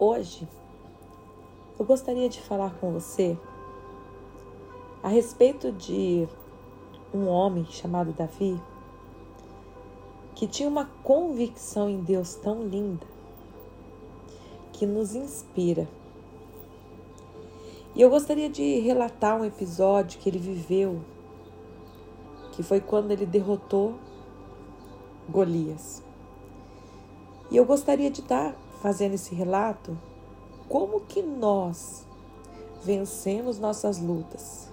Hoje eu gostaria de falar com você a respeito de um homem chamado Davi que tinha uma convicção em Deus tão linda que nos inspira. E eu gostaria de relatar um episódio que ele viveu, que foi quando ele derrotou Golias. E eu gostaria de estar fazendo esse relato como que nós vencemos nossas lutas.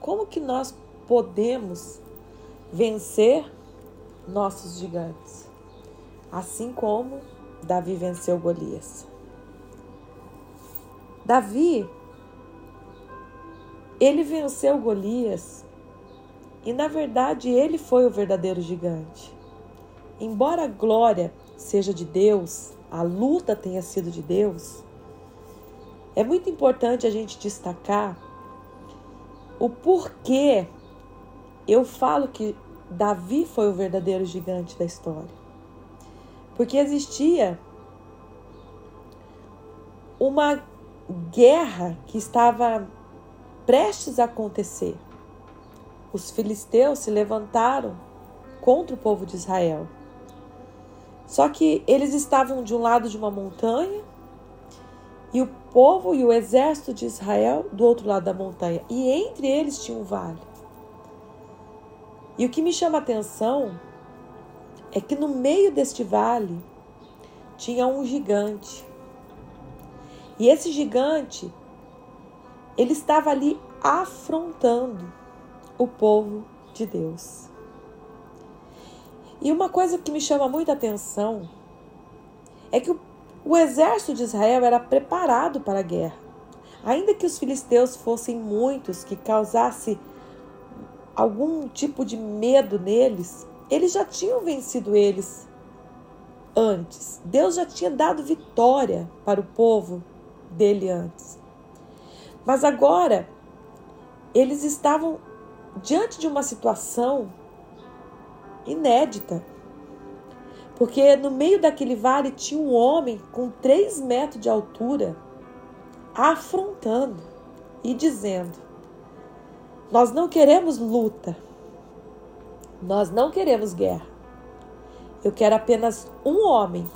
Como que nós podemos vencer nossos gigantes, assim como Davi venceu Golias. Davi, ele venceu Golias e na verdade ele foi o verdadeiro gigante. Embora a glória seja de Deus, a luta tenha sido de Deus, é muito importante a gente destacar o porquê eu falo que Davi foi o verdadeiro gigante da história. Porque existia uma guerra que estava prestes a acontecer. Os filisteus se levantaram contra o povo de Israel. Só que eles estavam de um lado de uma montanha e o povo e o exército de Israel do outro lado da montanha. E entre eles tinha um vale. E o que me chama a atenção é que no meio deste vale tinha um gigante. E esse gigante, ele estava ali afrontando o povo de Deus. E uma coisa que me chama muita atenção é que o, o exército de Israel era preparado para a guerra. Ainda que os filisteus fossem muitos, que causasse algum tipo de medo neles, eles já tinham vencido eles antes. Deus já tinha dado vitória para o povo dele antes. Mas agora eles estavam diante de uma situação inédita. Porque no meio daquele vale tinha um homem com três metros de altura afrontando e dizendo: Nós não queremos luta, nós não queremos guerra. Eu quero apenas um homem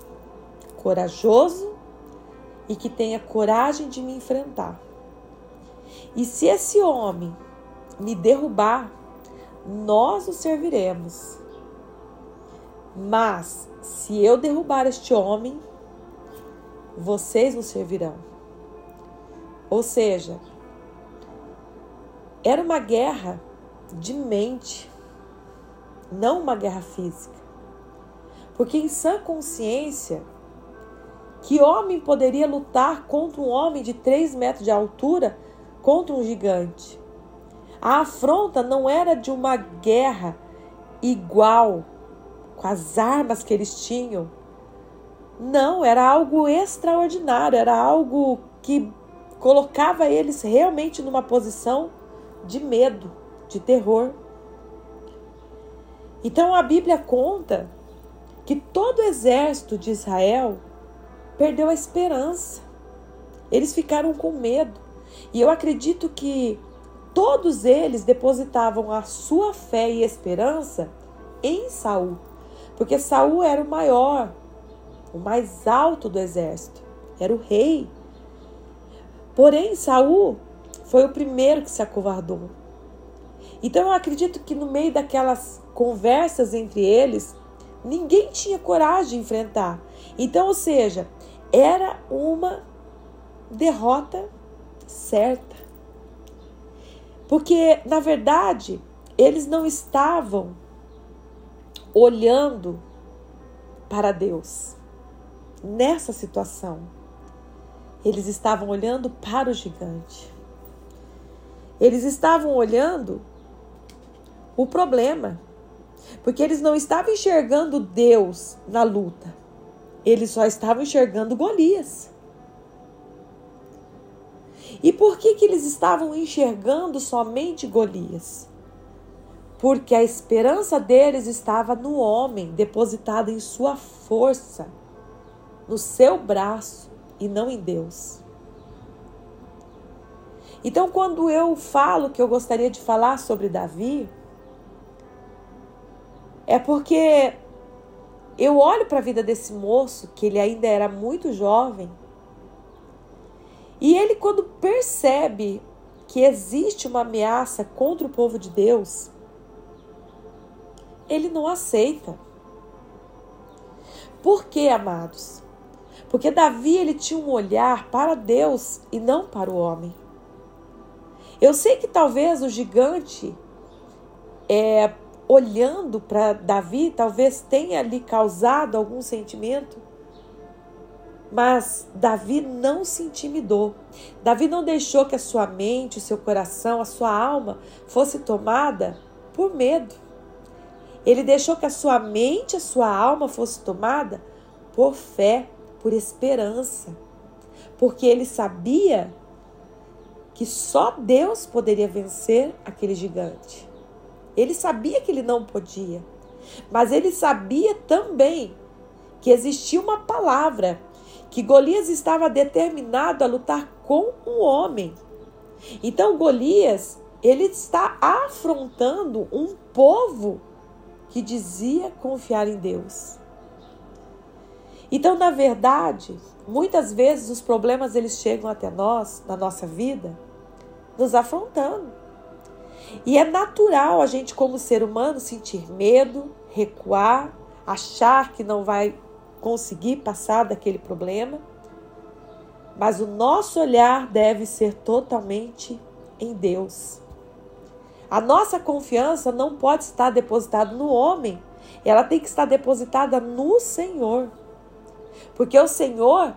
corajoso e que tenha coragem de me enfrentar. E se esse homem me derrubar, nós o serviremos. Mas se eu derrubar este homem, vocês o servirão. Ou seja, era uma guerra de mente não uma guerra física. Porque em sã consciência, que homem poderia lutar contra um homem de 3 metros de altura contra um gigante? A afronta não era de uma guerra igual com as armas que eles tinham. Não, era algo extraordinário, era algo que colocava eles realmente numa posição de medo, de terror. Então a Bíblia conta que todo o exército de Israel perdeu a esperança. Eles ficaram com medo. E eu acredito que todos eles depositavam a sua fé e esperança em Saul, porque Saul era o maior, o mais alto do exército, era o rei. Porém, Saul foi o primeiro que se acovardou. Então eu acredito que no meio daquelas conversas entre eles, ninguém tinha coragem de enfrentar. Então, ou seja, era uma derrota certa. Porque, na verdade, eles não estavam olhando para Deus nessa situação. Eles estavam olhando para o gigante. Eles estavam olhando o problema. Porque eles não estavam enxergando Deus na luta. Eles só estavam enxergando Golias. E por que, que eles estavam enxergando somente Golias? Porque a esperança deles estava no homem, depositada em sua força, no seu braço, e não em Deus. Então, quando eu falo que eu gostaria de falar sobre Davi, é porque eu olho para a vida desse moço, que ele ainda era muito jovem, e ele, quando percebe que existe uma ameaça contra o povo de Deus, ele não aceita. Por quê, amados? Porque Davi ele tinha um olhar para Deus e não para o homem. Eu sei que talvez o gigante, é, olhando para Davi, talvez tenha lhe causado algum sentimento, mas Davi não se intimidou. Davi não deixou que a sua mente, o seu coração, a sua alma fosse tomada por medo. Ele deixou que a sua mente, a sua alma fosse tomada por fé, por esperança. Porque ele sabia que só Deus poderia vencer aquele gigante. Ele sabia que ele não podia, mas ele sabia também que existia uma palavra que Golias estava determinado a lutar com um homem. Então Golias, ele está afrontando um povo que dizia confiar em Deus. Então, na verdade, muitas vezes os problemas eles chegam até nós, na nossa vida, nos afrontando. E é natural a gente, como ser humano, sentir medo, recuar, achar que não vai conseguir passar daquele problema. Mas o nosso olhar deve ser totalmente em Deus. A nossa confiança não pode estar depositada no homem, ela tem que estar depositada no Senhor. Porque o Senhor,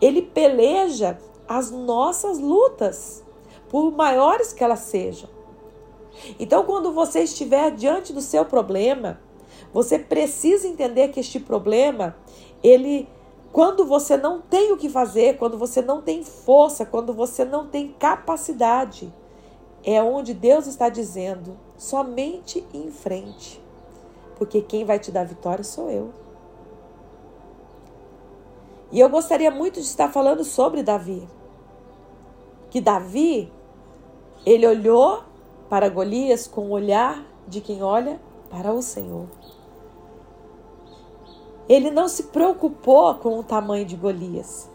ele peleja as nossas lutas por maiores que elas sejam. Então, quando você estiver diante do seu problema, você precisa entender que este problema, ele quando você não tem o que fazer, quando você não tem força, quando você não tem capacidade, é onde Deus está dizendo: somente em frente. Porque quem vai te dar vitória sou eu. E eu gostaria muito de estar falando sobre Davi. Que Davi, ele olhou para Golias com o olhar de quem olha para o Senhor. Ele não se preocupou com o tamanho de Golias.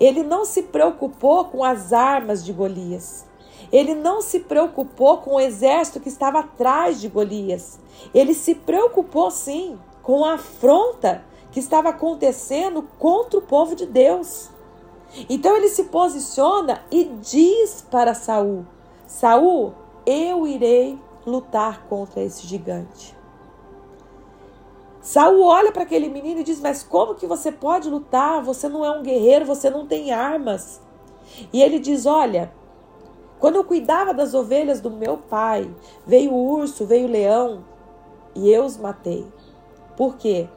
Ele não se preocupou com as armas de Golias. Ele não se preocupou com o exército que estava atrás de Golias. Ele se preocupou sim com a afronta que estava acontecendo contra o povo de Deus. Então ele se posiciona e diz para Saul: Saul, eu irei lutar contra esse gigante. Saul olha para aquele menino e diz: Mas como que você pode lutar? Você não é um guerreiro, você não tem armas. E ele diz: Olha, quando eu cuidava das ovelhas do meu pai, veio o urso, veio o leão e eu os matei. Por quê?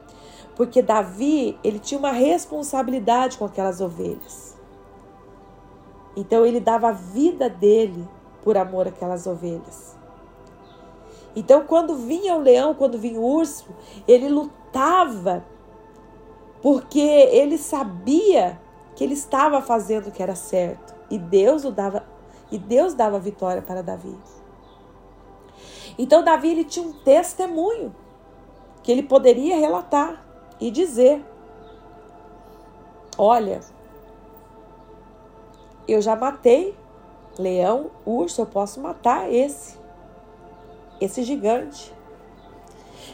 Porque Davi, ele tinha uma responsabilidade com aquelas ovelhas. Então ele dava a vida dele por amor àquelas ovelhas. Então quando vinha o leão, quando vinha o urso, ele lutava porque ele sabia que ele estava fazendo o que era certo e Deus o dava e Deus dava vitória para Davi. Então Davi ele tinha um testemunho que ele poderia relatar e dizer: Olha, eu já matei leão, urso, eu posso matar esse, esse gigante.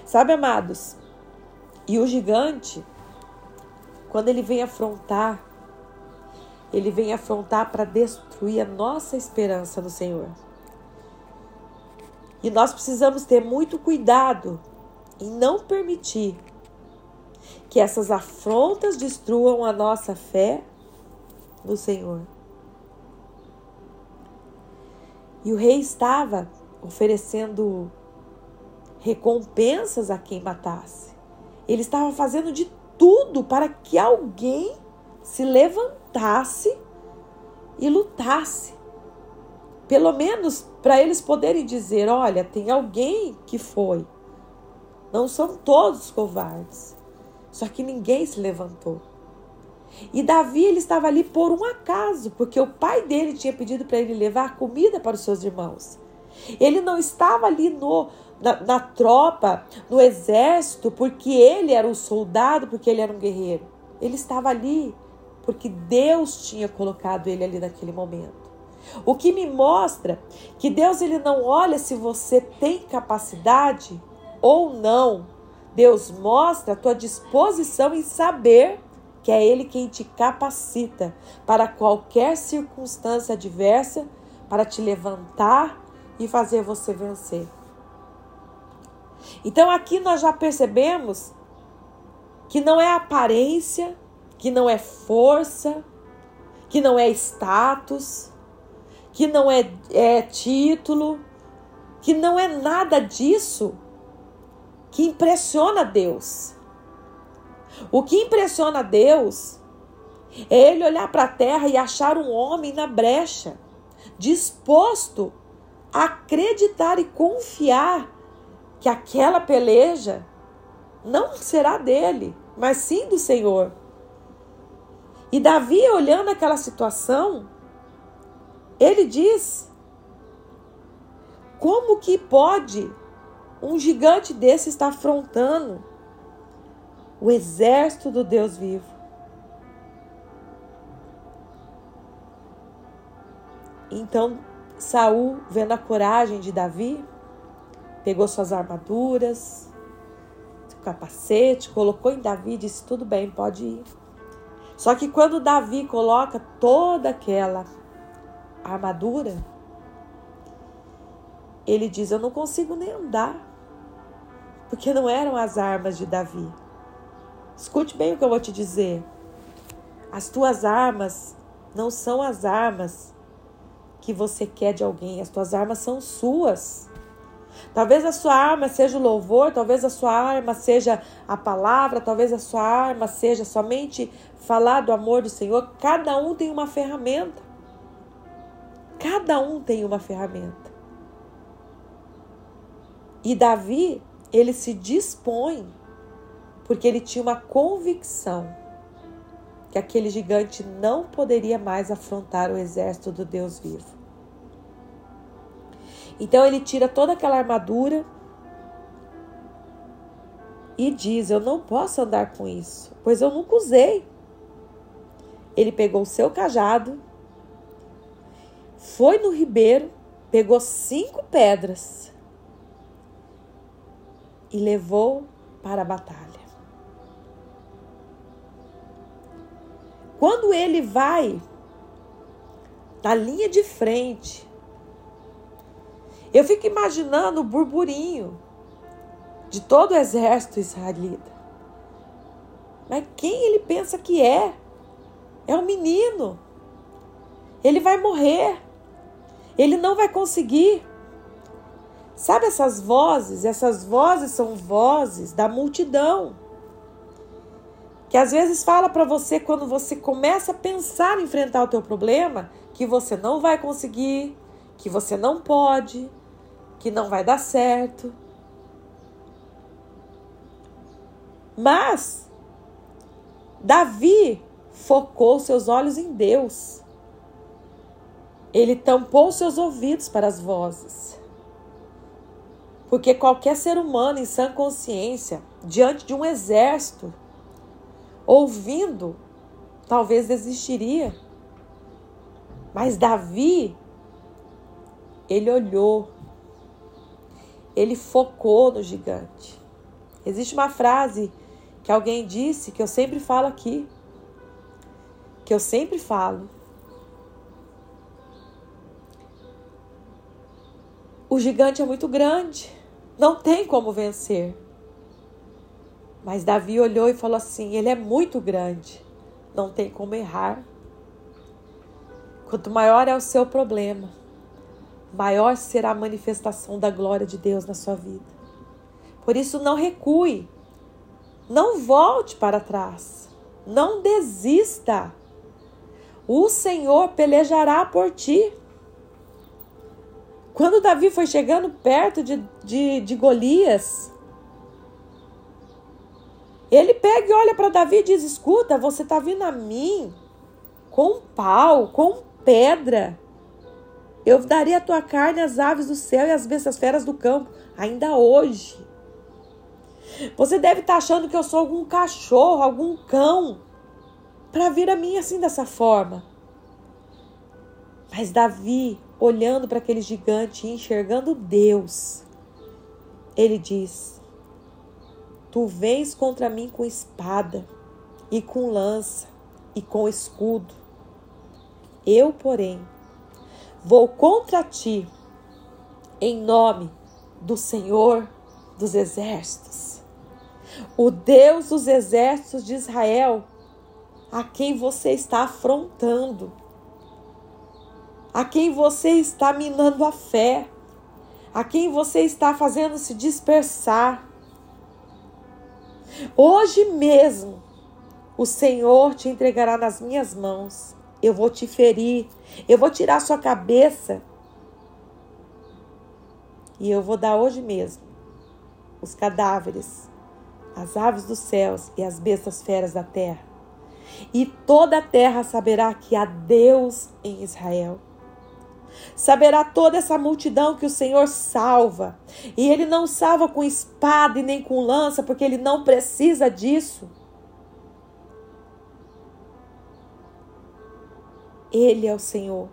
Sabe, amados? E o gigante, quando ele vem afrontar, ele vem afrontar para destruir a nossa esperança no Senhor. E nós precisamos ter muito cuidado em não permitir que essas afrontas destruam a nossa fé no Senhor. E o rei estava oferecendo recompensas a quem matasse. Ele estava fazendo de tudo para que alguém se levantasse e lutasse. Pelo menos para eles poderem dizer: olha, tem alguém que foi. Não são todos covardes. Só que ninguém se levantou. E Davi ele estava ali por um acaso, porque o pai dele tinha pedido para ele levar comida para os seus irmãos. Ele não estava ali no, na, na, tropa, no exército, porque ele era um soldado, porque ele era um guerreiro. Ele estava ali porque Deus tinha colocado ele ali naquele momento. O que me mostra que Deus ele não olha se você tem capacidade ou não. Deus mostra a tua disposição em saber que é Ele quem te capacita para qualquer circunstância adversa, para te levantar e fazer você vencer. Então aqui nós já percebemos que não é aparência, que não é força, que não é status, que não é, é título, que não é nada disso que impressiona Deus. O que impressiona Deus é ele olhar para a terra e achar um homem na brecha, disposto a acreditar e confiar que aquela peleja não será dele, mas sim do Senhor. E Davi, olhando aquela situação, ele diz: como que pode um gigante desse estar afrontando o exército do Deus vivo. Então Saul, vendo a coragem de Davi, pegou suas armaduras, o capacete, colocou em Davi e disse: Tudo bem, pode ir. Só que quando Davi coloca toda aquela armadura, ele diz: Eu não consigo nem andar, porque não eram as armas de Davi. Escute bem o que eu vou te dizer. As tuas armas não são as armas que você quer de alguém, as tuas armas são suas. Talvez a sua arma seja o louvor, talvez a sua arma seja a palavra, talvez a sua arma seja somente falar do amor do Senhor. Cada um tem uma ferramenta. Cada um tem uma ferramenta. E Davi, ele se dispõe porque ele tinha uma convicção que aquele gigante não poderia mais afrontar o exército do Deus vivo. Então ele tira toda aquela armadura e diz: Eu não posso andar com isso, pois eu nunca usei. Ele pegou o seu cajado, foi no ribeiro, pegou cinco pedras e levou para a batalha. Quando ele vai na linha de frente, eu fico imaginando o burburinho de todo o exército israelita. Mas quem ele pensa que é? É um menino. Ele vai morrer. Ele não vai conseguir. Sabe essas vozes? Essas vozes são vozes da multidão que às vezes fala para você quando você começa a pensar em enfrentar o teu problema, que você não vai conseguir, que você não pode, que não vai dar certo. Mas Davi focou seus olhos em Deus. Ele tampou seus ouvidos para as vozes. Porque qualquer ser humano em sã consciência, diante de um exército, ouvindo, talvez desistiria. Mas Davi, ele olhou, ele focou no gigante. Existe uma frase que alguém disse que eu sempre falo aqui, que eu sempre falo. O gigante é muito grande, não tem como vencer. Mas Davi olhou e falou assim: Ele é muito grande, não tem como errar. Quanto maior é o seu problema, maior será a manifestação da glória de Deus na sua vida. Por isso, não recue, não volte para trás, não desista. O Senhor pelejará por ti. Quando Davi foi chegando perto de, de, de Golias, Ele pega e olha para Davi e diz: Escuta, você está vindo a mim com pau, com pedra. Eu daria a tua carne às aves do céu e às bestas feras do campo, ainda hoje. Você deve estar tá achando que eu sou algum cachorro, algum cão, para vir a mim assim dessa forma. Mas Davi, olhando para aquele gigante e enxergando Deus, ele diz: Tu vens contra mim com espada e com lança e com escudo. Eu, porém, vou contra ti em nome do Senhor dos exércitos, o Deus dos exércitos de Israel, a quem você está afrontando, a quem você está minando a fé, a quem você está fazendo se dispersar. Hoje mesmo o Senhor te entregará nas minhas mãos. Eu vou te ferir, eu vou tirar sua cabeça. E eu vou dar hoje mesmo os cadáveres, as aves dos céus e as bestas feras da terra. E toda a terra saberá que há Deus em Israel. Saberá toda essa multidão que o Senhor salva. E Ele não salva com espada e nem com lança, porque Ele não precisa disso. Ele é o Senhor.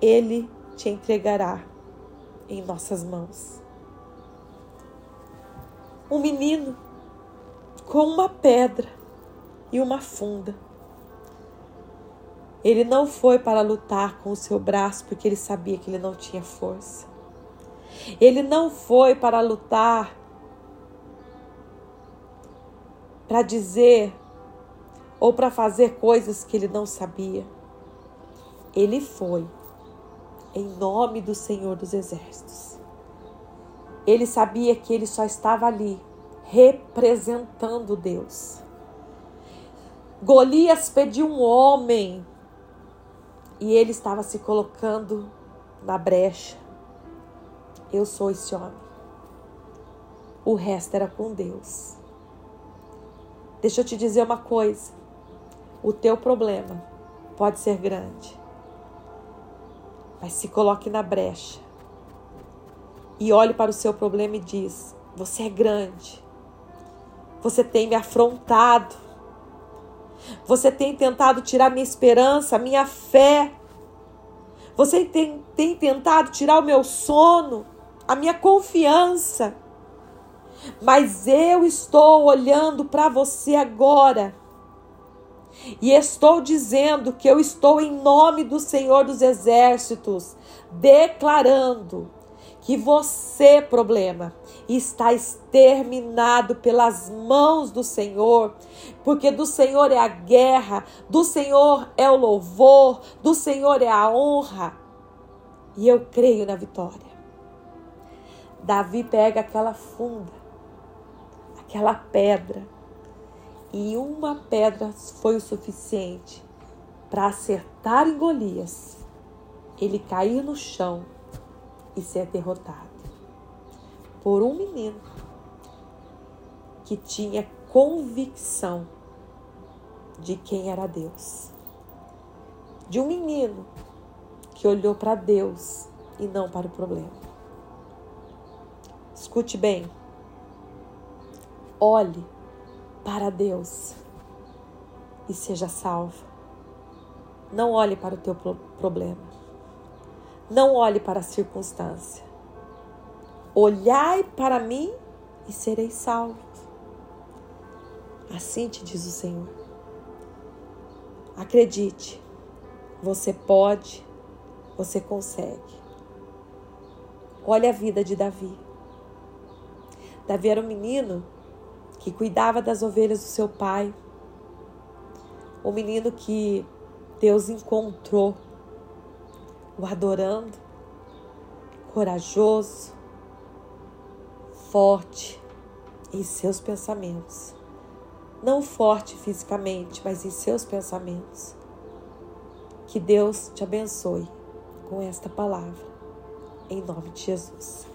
Ele te entregará em nossas mãos. Um menino com uma pedra e uma funda ele não foi para lutar com o seu braço porque ele sabia que ele não tinha força. Ele não foi para lutar para dizer ou para fazer coisas que ele não sabia. Ele foi em nome do Senhor dos Exércitos. Ele sabia que ele só estava ali representando Deus. Golias pediu um homem e ele estava se colocando na brecha. Eu sou esse homem. O resto era com Deus. Deixa eu te dizer uma coisa. O teu problema pode ser grande. Mas se coloque na brecha. E olhe para o seu problema e diz: Você é grande. Você tem me afrontado. Você tem tentado tirar minha esperança, minha fé. Você tem, tem tentado tirar o meu sono, a minha confiança. Mas eu estou olhando para você agora. E estou dizendo que eu estou em nome do Senhor dos Exércitos, declarando que você, problema, está exterminado pelas mãos do Senhor, porque do Senhor é a guerra, do Senhor é o louvor, do Senhor é a honra. E eu creio na vitória. Davi pega aquela funda, aquela pedra, e uma pedra foi o suficiente para acertar em Golias, ele cair no chão e ser derrotado por um menino que tinha convicção de quem era Deus. De um menino que olhou para Deus e não para o problema. Escute bem. Olhe para Deus e seja salvo. Não olhe para o teu problema. Não olhe para a circunstância. Olhai para mim e sereis salvos. Assim te diz o Senhor. Acredite, você pode, você consegue. Olha a vida de Davi. Davi era um menino que cuidava das ovelhas do seu pai. Um menino que Deus encontrou o adorando, corajoso, forte em seus pensamentos. Não forte fisicamente, mas em seus pensamentos. Que Deus te abençoe com esta palavra. Em nome de Jesus.